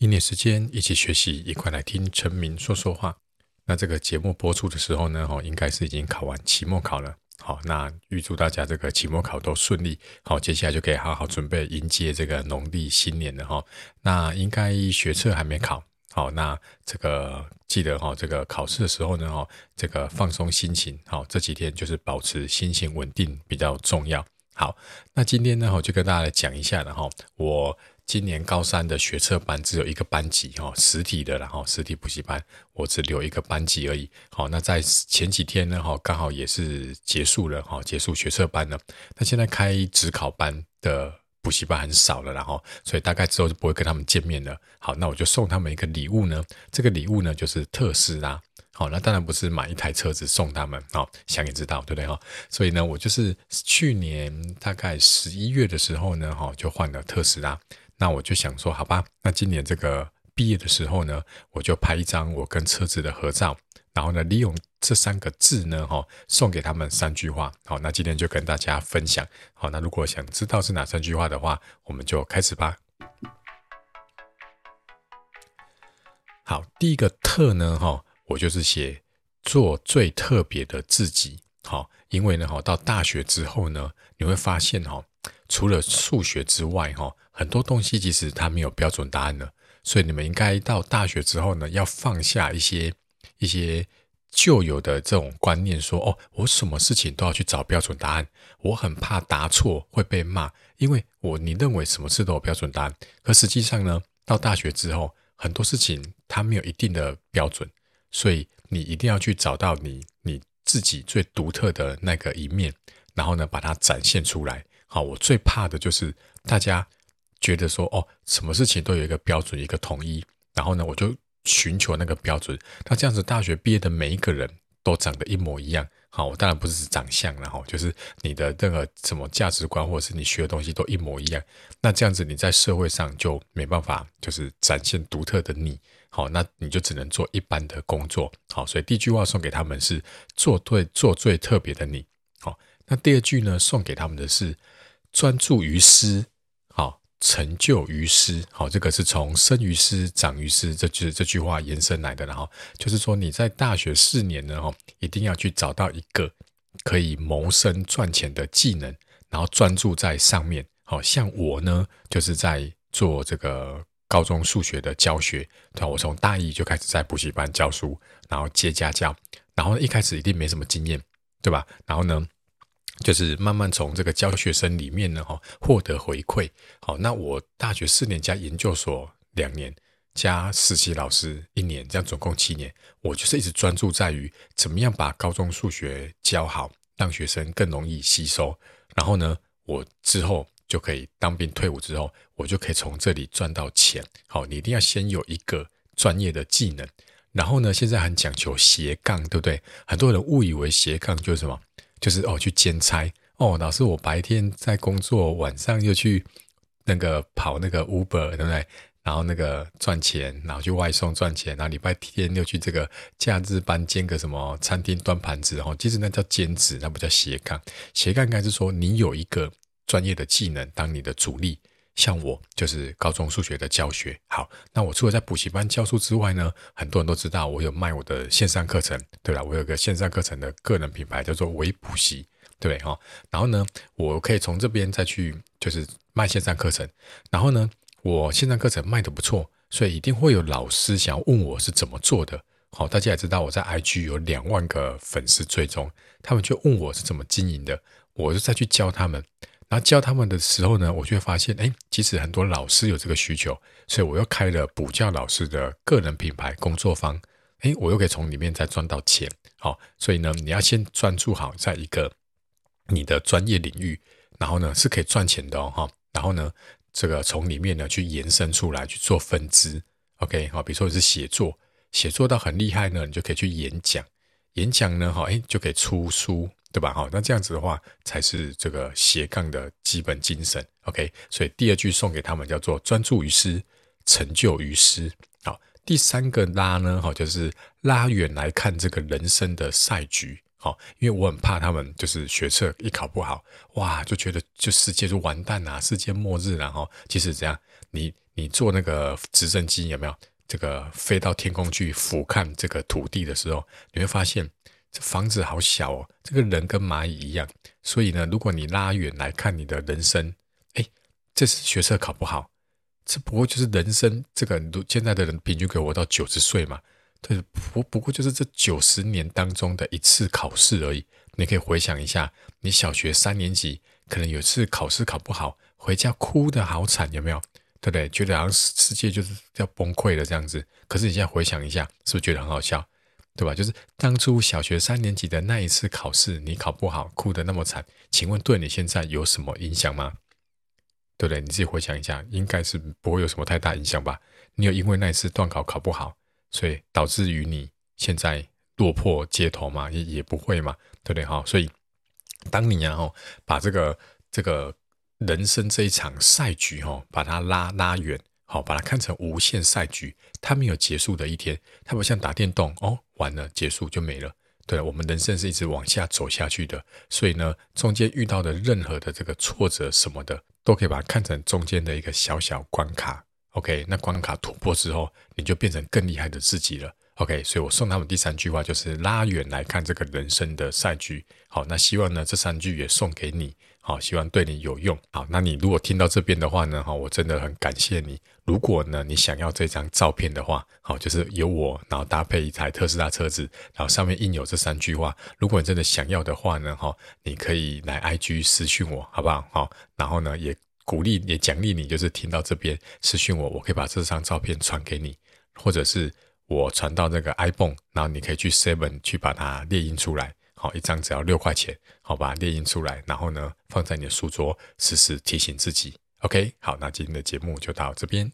一年时间一起学习，一块来听陈明说说话。那这个节目播出的时候呢，哈，应该是已经考完期末考了。好，那预祝大家这个期末考都顺利。好，接下来就可以好好准备迎接这个农历新年了哈。那应该学测还没考。好，那这个记得哈，这个考试的时候呢，哈，这个放松心情。好，这几天就是保持心情稳定比较重要。好，那今天呢，我就跟大家来讲一下了哈。我今年高三的学测班只有一个班级哈，实体的然后实体补习班，我只留一个班级而已。好，那在前几天呢，哈，刚好也是结束了哈，结束学测班了。那现在开指考班的补习班很少了，然后所以大概之后就不会跟他们见面了。好，那我就送他们一个礼物呢，这个礼物呢就是特斯拉。好，那当然不是买一台车子送他们，好，想也知道，对不对哈？所以呢，我就是去年大概十一月的时候呢，哈，就换了特斯拉。那我就想说，好吧，那今年这个毕业的时候呢，我就拍一张我跟车子的合照，然后呢，利用这三个字呢，哈，送给他们三句话。好，那今天就跟大家分享。好，那如果想知道是哪三句话的话，我们就开始吧。好，第一个特呢，哈。我就是写做最特别的自己，好，因为呢，哈，到大学之后呢，你会发现，哈，除了数学之外，哈，很多东西其实它没有标准答案的，所以你们应该到大学之后呢，要放下一些一些旧有的这种观念，说，哦，我什么事情都要去找标准答案，我很怕答错会被骂，因为我你认为什么事都有标准答案，可实际上呢，到大学之后，很多事情它没有一定的标准。所以你一定要去找到你你自己最独特的那个一面，然后呢，把它展现出来。好，我最怕的就是大家觉得说，哦，什么事情都有一个标准，一个统一，然后呢，我就寻求那个标准。那这样子，大学毕业的每一个人都长得一模一样。好，我当然不是长相，然后就是你的任何什么价值观，或者是你学的东西都一模一样。那这样子，你在社会上就没办法，就是展现独特的你。好，那你就只能做一般的工作。好，所以第一句话送给他们是做对，做最特别的你。好，那第二句呢，送给他们的是专注于师，好，成就于师。好，这个是从生于斯，长于斯这句这句话延伸来的。然后就是说你在大学四年呢，哈，一定要去找到一个可以谋生赚钱的技能，然后专注在上面。好，像我呢，就是在做这个。高中数学的教学，对，我从大一就开始在补习班教书，然后接家教，然后一开始一定没什么经验，对吧？然后呢，就是慢慢从这个教学生里面呢，哈，获得回馈。好，那我大学四年加研究所两年加实习老师一年，这样总共七年，我就是一直专注在于怎么样把高中数学教好，让学生更容易吸收。然后呢，我之后。就可以当兵退伍之后，我就可以从这里赚到钱。好，你一定要先有一个专业的技能，然后呢，现在很讲求斜杠，对不对？很多人误以为斜杠就是什么，就是哦去兼差哦。老师，我白天在工作，晚上又去那个跑那个 Uber，对不对？然后那个赚钱，然后去外送赚钱，然后礼拜天又去这个假日班兼个什么餐厅端盘子。哦，其实那叫兼职，那不叫斜杠。斜杠应该是说你有一个。专业的技能当你的主力，像我就是高中数学的教学。好，那我除了在补习班教书之外呢，很多人都知道我有卖我的线上课程，对吧？我有个线上课程的个人品牌叫做微补习，对哈。然后呢，我可以从这边再去就是卖线上课程。然后呢，我线上课程卖得不错，所以一定会有老师想要问我是怎么做的。好，大家也知道我在 IG 有两万个粉丝追踪，他们就问我是怎么经营的，我就再去教他们。然后教他们的时候呢，我就会发现，哎，其实很多老师有这个需求，所以我又开了补教老师的个人品牌工作坊，哎，我又可以从里面再赚到钱。好，所以呢，你要先专注好在一个你的专业领域，然后呢是可以赚钱的哦，然后呢，这个从里面呢去延伸出来去做分支，OK，好，比如说你是写作，写作到很厉害呢，你就可以去演讲，演讲呢，好，哎，就可以出书。对吧？好，那这样子的话，才是这个斜杠的基本精神。OK，所以第二句送给他们叫做专注于师，成就于师。好，第三个拉呢，哈，就是拉远来看这个人生的赛局。好，因为我很怕他们就是学测一考不好，哇，就觉得就世界就完蛋了，世界末日了哈。其实这样，你你坐那个直升机有没有？这个飞到天空去俯瞰这个土地的时候，你会发现这房子好小哦，这个人跟蚂蚁一样。所以呢，如果你拉远来看你的人生，哎，这次学测考不好，这不过就是人生这个现在的人平均可以活到九十岁嘛。对，不不过就是这九十年当中的一次考试而已。你可以回想一下，你小学三年级可能有一次考试考不好，回家哭得好惨，有没有？对不对？觉得好像世界就是要崩溃了这样子。可是你现在回想一下，是不是觉得很好笑？对吧？就是当初小学三年级的那一次考试，你考不好，哭得那么惨，请问对你现在有什么影响吗？对不对？你自己回想一下，应该是不会有什么太大影响吧？你有因为那一次段考考不好，所以导致于你现在落魄街头吗？也也不会嘛，对不对？哈，所以当你然后把这个这个。人生这一场赛局，哈，把它拉拉远，好，把它看成无限赛局，它没有结束的一天，它不像打电动，哦，完了，结束就没了。对，我们人生是一直往下走下去的，所以呢，中间遇到的任何的这个挫折什么的，都可以把它看成中间的一个小小关卡。OK，那关卡突破之后，你就变成更厉害的自己了。OK，所以我送他们第三句话就是拉远来看这个人生的赛局。好，那希望呢，这三句也送给你。好，希望对你有用。好，那你如果听到这边的话呢，哈，我真的很感谢你。如果呢，你想要这张照片的话，好，就是有我，然后搭配一台特斯拉车子，然后上面印有这三句话。如果你真的想要的话呢，哈，你可以来 IG 私讯我，好不好？好，然后呢，也鼓励也奖励你，就是听到这边私讯我，我可以把这张照片传给你，或者是我传到那个 iPhone，然后你可以去 Seven 去把它列印出来。好，一张只要六块钱，好，把它列印出来，然后呢，放在你的书桌，时时提醒自己。OK，好，那今天的节目就到这边。